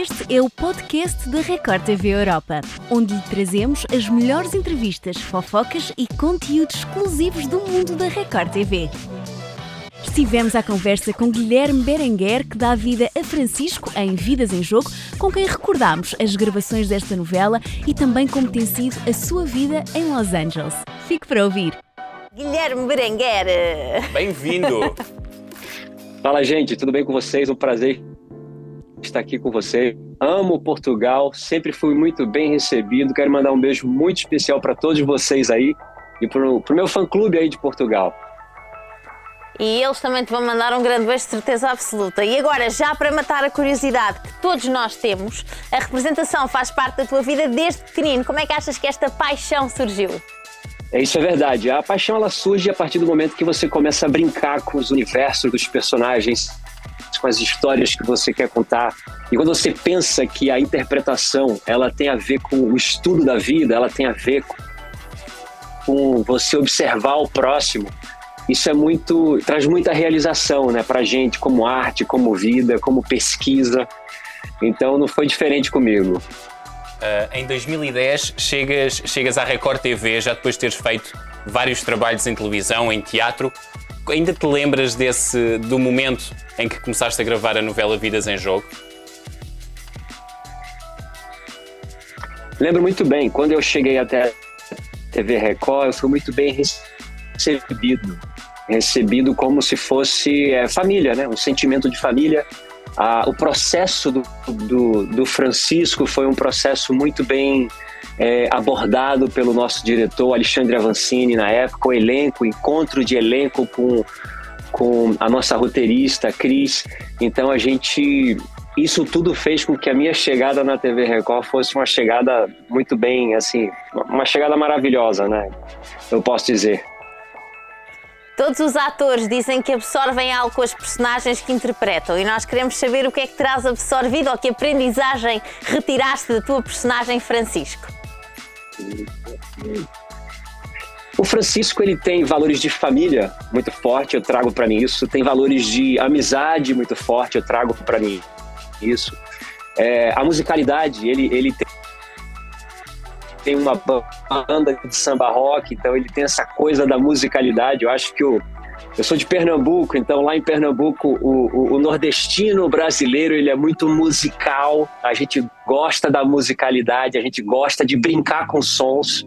Este é o podcast da Record TV Europa, onde lhe trazemos as melhores entrevistas, fofocas e conteúdos exclusivos do mundo da Record TV. Estivemos à conversa com Guilherme Berenguer, que dá vida a Francisco em Vidas em Jogo, com quem recordámos as gravações desta novela e também como tem sido a sua vida em Los Angeles. Fique para ouvir. Guilherme Berenguer. Bem-vindo. Fala, gente, tudo bem com vocês? Um prazer estar aqui com vocês. Amo Portugal, sempre fui muito bem recebido. Quero mandar um beijo muito especial para todos vocês aí e para o meu fã-clube aí de Portugal. E eles também te vão mandar um grande beijo de certeza absoluta. E agora, já para matar a curiosidade que todos nós temos, a representação faz parte da tua vida desde pequenino. Como é que achas que esta paixão surgiu? É, isso é verdade. A paixão ela surge a partir do momento que você começa a brincar com os universos dos personagens, com as histórias que você quer contar. E quando você pensa que a interpretação ela tem a ver com o estudo da vida, ela tem a ver com você observar o próximo, isso é muito traz muita realização, né, para gente como arte, como vida, como pesquisa. Então não foi diferente comigo. Uh, em 2010 chegas, chegas à Record TV, já depois de teres feito vários trabalhos em televisão, em teatro. Ainda te lembras desse do momento em que começaste a gravar a novela Vidas em Jogo? Lembro muito bem. Quando eu cheguei até a TV Record, eu fui muito bem recebido. Recebido como se fosse é, família, né? Um sentimento de família ah, o processo do, do, do, Francisco foi um processo muito bem é, abordado pelo nosso diretor Alexandre Avancini na época, o elenco, encontro de elenco com, com a nossa roteirista Cris. Então a gente isso tudo fez com que a minha chegada na TV Record fosse uma chegada muito bem, assim, uma chegada maravilhosa, né? Eu posso dizer. Todos os atores dizem que absorvem algo com as personagens que interpretam e nós queremos saber o que é que terás absorvido ou que aprendizagem retiraste da tua personagem Francisco. O Francisco ele tem valores de família muito forte, eu trago para mim isso. Tem valores de amizade muito forte, eu trago para mim isso. É, a musicalidade ele ele tem uma banda de samba rock, então ele tem essa coisa da musicalidade. Eu acho que o, eu sou de Pernambuco, então lá em Pernambuco o, o, o, nordestino brasileiro ele é muito musical. A gente gosta da musicalidade, a gente gosta de brincar com sons.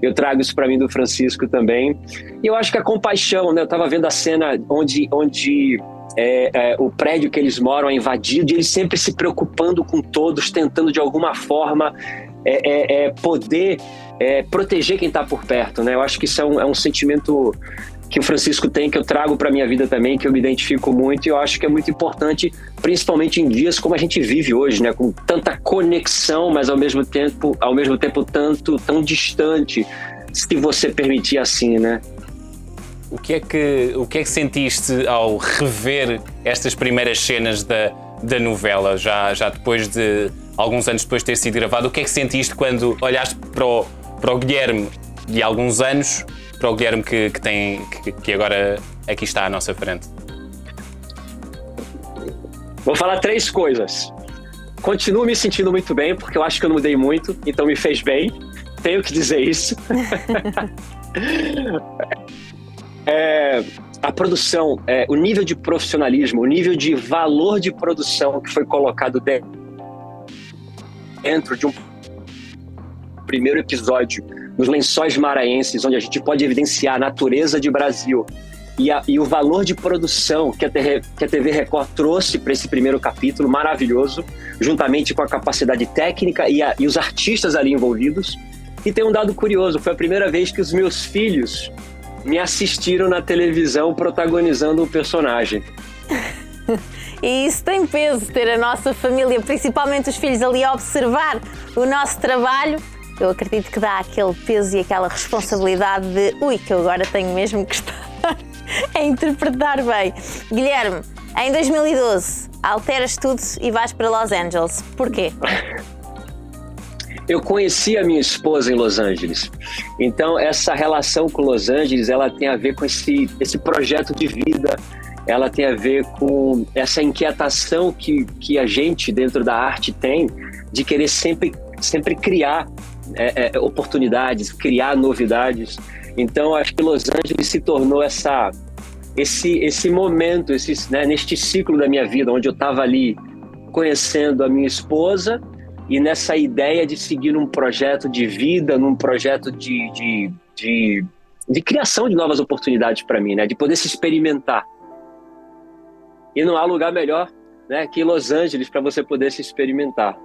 Eu trago isso para mim do Francisco também. E eu acho que a compaixão, né? Eu estava vendo a cena onde, onde é, é, o prédio que eles moram é invadido e eles sempre se preocupando com todos, tentando de alguma forma é, é, é poder é, proteger quem está por perto, né? Eu acho que isso é um, é um sentimento que o Francisco tem, que eu trago para minha vida também, que eu me identifico muito e eu acho que é muito importante, principalmente em dias como a gente vive hoje, né, com tanta conexão, mas ao mesmo tempo, ao mesmo tempo tanto tão distante, se você permitir assim, né? O que é que o que é que sentiste ao rever estas primeiras cenas da da novela já já depois de alguns anos depois de ter sido gravado, o que é que sentiste quando olhaste para o, para o Guilherme de alguns anos para o Guilherme que, que tem, que, que agora aqui está à nossa frente? Vou falar três coisas. Continuo me sentindo muito bem, porque eu acho que eu não mudei muito, então me fez bem. Tenho que dizer isso. é, a produção, é, o nível de profissionalismo, o nível de valor de produção que foi colocado dentro dentro de um primeiro episódio nos Lençóis Maranhenses, onde a gente pode evidenciar a natureza de Brasil e, a, e o valor de produção que a, TV, que a TV Record trouxe para esse primeiro capítulo, maravilhoso, juntamente com a capacidade técnica e, a, e os artistas ali envolvidos. E tem um dado curioso: foi a primeira vez que os meus filhos me assistiram na televisão protagonizando o personagem. E isso tem peso, ter a nossa família, principalmente os filhos, ali a observar o nosso trabalho. Eu acredito que dá aquele peso e aquela responsabilidade de ui, que eu agora tenho mesmo que estar a interpretar bem. Guilherme, em 2012, alteras tudo e vais para Los Angeles. Porquê? Eu conheci a minha esposa em Los Angeles. Então, essa relação com Los Angeles, ela tem a ver com esse, esse projeto de vida ela tem a ver com essa inquietação que, que a gente dentro da arte tem de querer sempre, sempre criar é, é, oportunidades, criar novidades. Então, acho que Los Angeles se tornou essa, esse, esse momento, esse, né, neste ciclo da minha vida, onde eu estava ali conhecendo a minha esposa e nessa ideia de seguir um projeto de vida, num projeto de, de, de, de criação de novas oportunidades para mim, né, de poder se experimentar. E não há lugar melhor né, que Los Angeles para você poder se experimentar.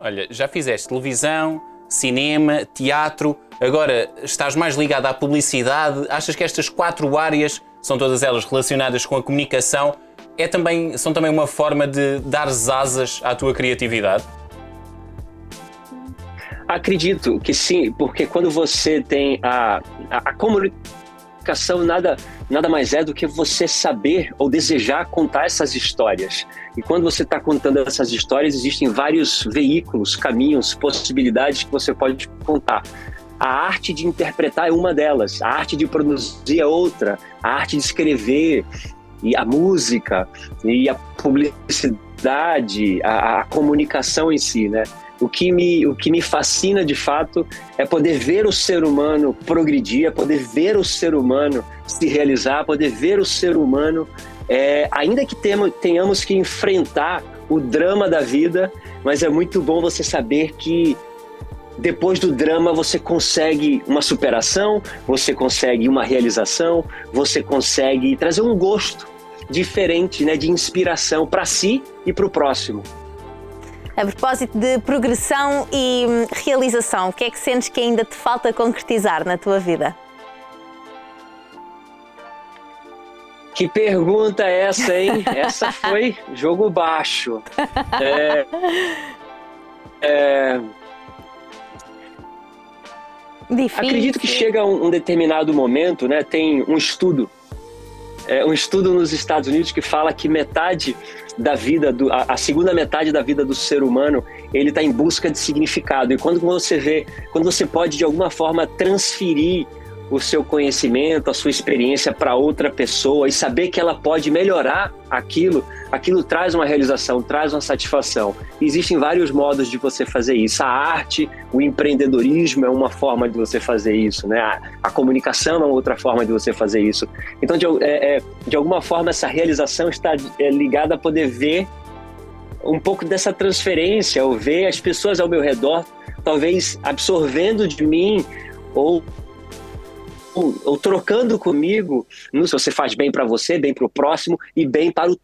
Olha, já fizeste televisão, cinema, teatro, agora estás mais ligado à publicidade. Achas que estas quatro áreas, são todas elas relacionadas com a comunicação, é também, são também uma forma de dar asas à tua criatividade? Acredito que sim, porque quando você tem a, a, a comunicação nada nada mais é do que você saber ou desejar contar essas histórias. E quando você está contando essas histórias, existem vários veículos, caminhos, possibilidades que você pode contar. A arte de interpretar é uma delas, a arte de produzir é outra, a arte de escrever e a música e a publicidade, a, a comunicação em si, né? O que, me, o que me fascina de fato é poder ver o ser humano progredir, é poder ver o ser humano se realizar, poder ver o ser humano, é, ainda que tenhamos que enfrentar o drama da vida, mas é muito bom você saber que depois do drama você consegue uma superação, você consegue uma realização, você consegue trazer um gosto diferente, né, de inspiração para si e para o próximo. A propósito de progressão e hum, realização, o que é que sentes que ainda te falta concretizar na tua vida? Que pergunta é essa, hein? Essa foi jogo baixo. É, é, acredito que chega um, um determinado momento, né? Tem um estudo, é, um estudo nos Estados Unidos que fala que metade da vida, do, a, a, segunda metade da vida do ser humano, ele está em busca de significado. E quando você vê, quando você pode de alguma forma transferir o seu conhecimento, a sua experiência para outra pessoa e saber que ela pode melhorar aquilo, aquilo traz uma realização, traz uma satisfação. Existem vários modos de você fazer isso. A arte, o empreendedorismo é uma forma de você fazer isso, né? A, a comunicação é outra forma de você fazer isso. Então, de, é, é, de alguma forma, essa realização está é, ligada a poder ver um pouco dessa transferência, ou ver as pessoas ao meu redor, talvez absorvendo de mim ou ou, trocando comigo, se você faz bem para você, bem para o próximo e bem para o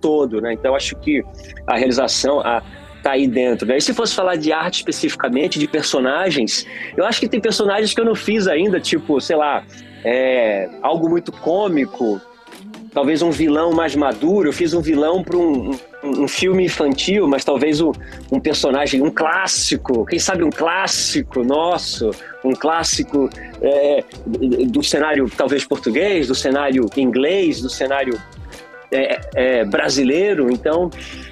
todo, né? Então acho que a realização a, tá aí dentro. Né? E se fosse falar de arte especificamente, de personagens, eu acho que tem personagens que eu não fiz ainda, tipo, sei lá, é, algo muito cômico, talvez um vilão mais maduro. Eu fiz um vilão para um, um, filme infantil, mas talvez um, um, personagem, um clássico, quem sabe um clássico nosso, um clássico é, do cenário talvez português, do cenário inglês, do cenário é, é, brasileiro. Então,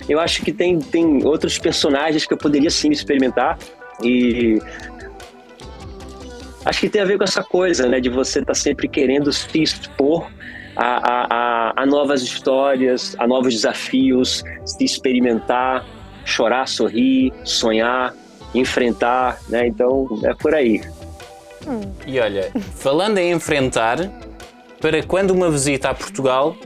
eu acho que tem, tem outros personagens que eu poderia sim experimentar e acho que tem a ver com essa coisa, né, de você estar tá sempre querendo se expor a, a, a, novas histórias, a novos desafios, se experimentar, chorar, sorrir, sonhar, enfrentar, né? Então é por aí. E olha, falando em enfrentar, para quando uma visita a Portugal,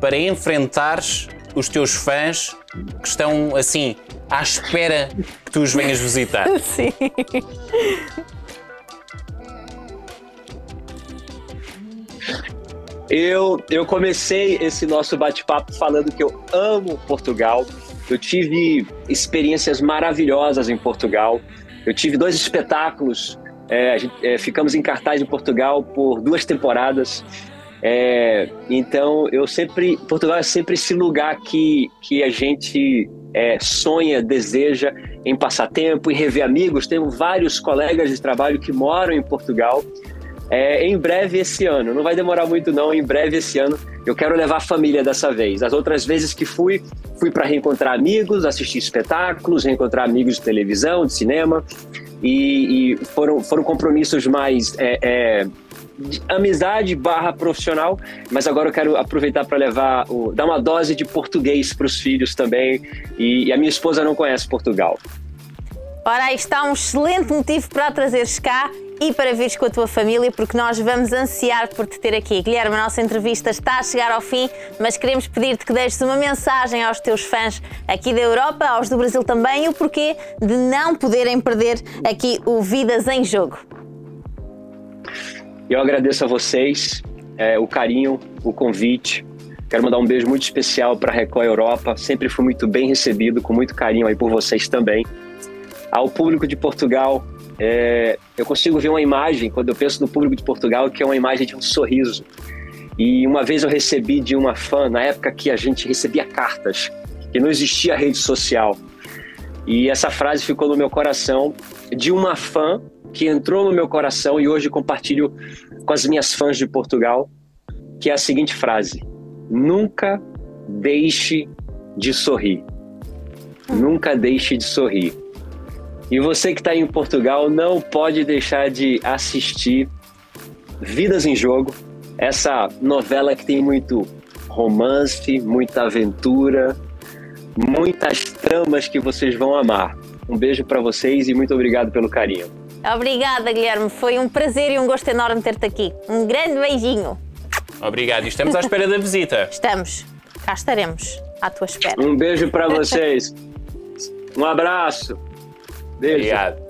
para enfrentares os teus fãs que estão assim à espera que tu os venhas visitar. Sim. Eu, eu comecei esse nosso bate-papo falando que eu amo Portugal. Eu tive experiências maravilhosas em Portugal. Eu tive dois espetáculos. É, é, ficamos em cartaz em Portugal por duas temporadas. É, então, eu sempre. Portugal é sempre esse lugar que, que a gente é, sonha, deseja em passar tempo, em rever amigos. Tenho vários colegas de trabalho que moram em Portugal é, em breve esse ano. Não vai demorar muito não, em breve esse ano. Eu quero levar a família dessa vez. As outras vezes que fui, fui para reencontrar amigos, assistir espetáculos, reencontrar amigos de televisão, de cinema. E, e foram, foram compromissos mais é, é, amizade barra profissional, mas agora eu quero aproveitar para levar, o, dar uma dose de português para os filhos também. E, e, a minha esposa não conhece Portugal. Ora, aí está um excelente motivo para trazeres cá e para vires com a tua família, porque nós vamos ansiar por te ter aqui. Guilherme, a nossa entrevista está a chegar ao fim, mas queremos pedir-te que deixes uma mensagem aos teus fãs aqui da Europa, aos do Brasil também, e o porquê de não poderem perder aqui o Vidas em Jogo. Eu agradeço a vocês é, o carinho, o convite. Quero mandar um beijo muito especial para a Record Europa. Sempre fui muito bem recebido, com muito carinho aí por vocês também. Ao público de Portugal, é, eu consigo ver uma imagem, quando eu penso no público de Portugal, que é uma imagem de um sorriso. E uma vez eu recebi de uma fã, na época que a gente recebia cartas, que não existia rede social. E essa frase ficou no meu coração de uma fã que entrou no meu coração e hoje compartilho com as minhas fãs de Portugal, que é a seguinte frase: Nunca deixe de sorrir. Nunca deixe de sorrir. E você que está em Portugal não pode deixar de assistir Vidas em Jogo, essa novela que tem muito romance, muita aventura, muitas tramas que vocês vão amar. Um beijo para vocês e muito obrigado pelo carinho. Obrigada, Guilherme. Foi um prazer e um gosto enorme ter-te aqui. Um grande beijinho. Obrigado. E estamos à espera da visita. Estamos. Cá estaremos. À tua espera. Um beijo para vocês. Um abraço. Beijo. Obrigado.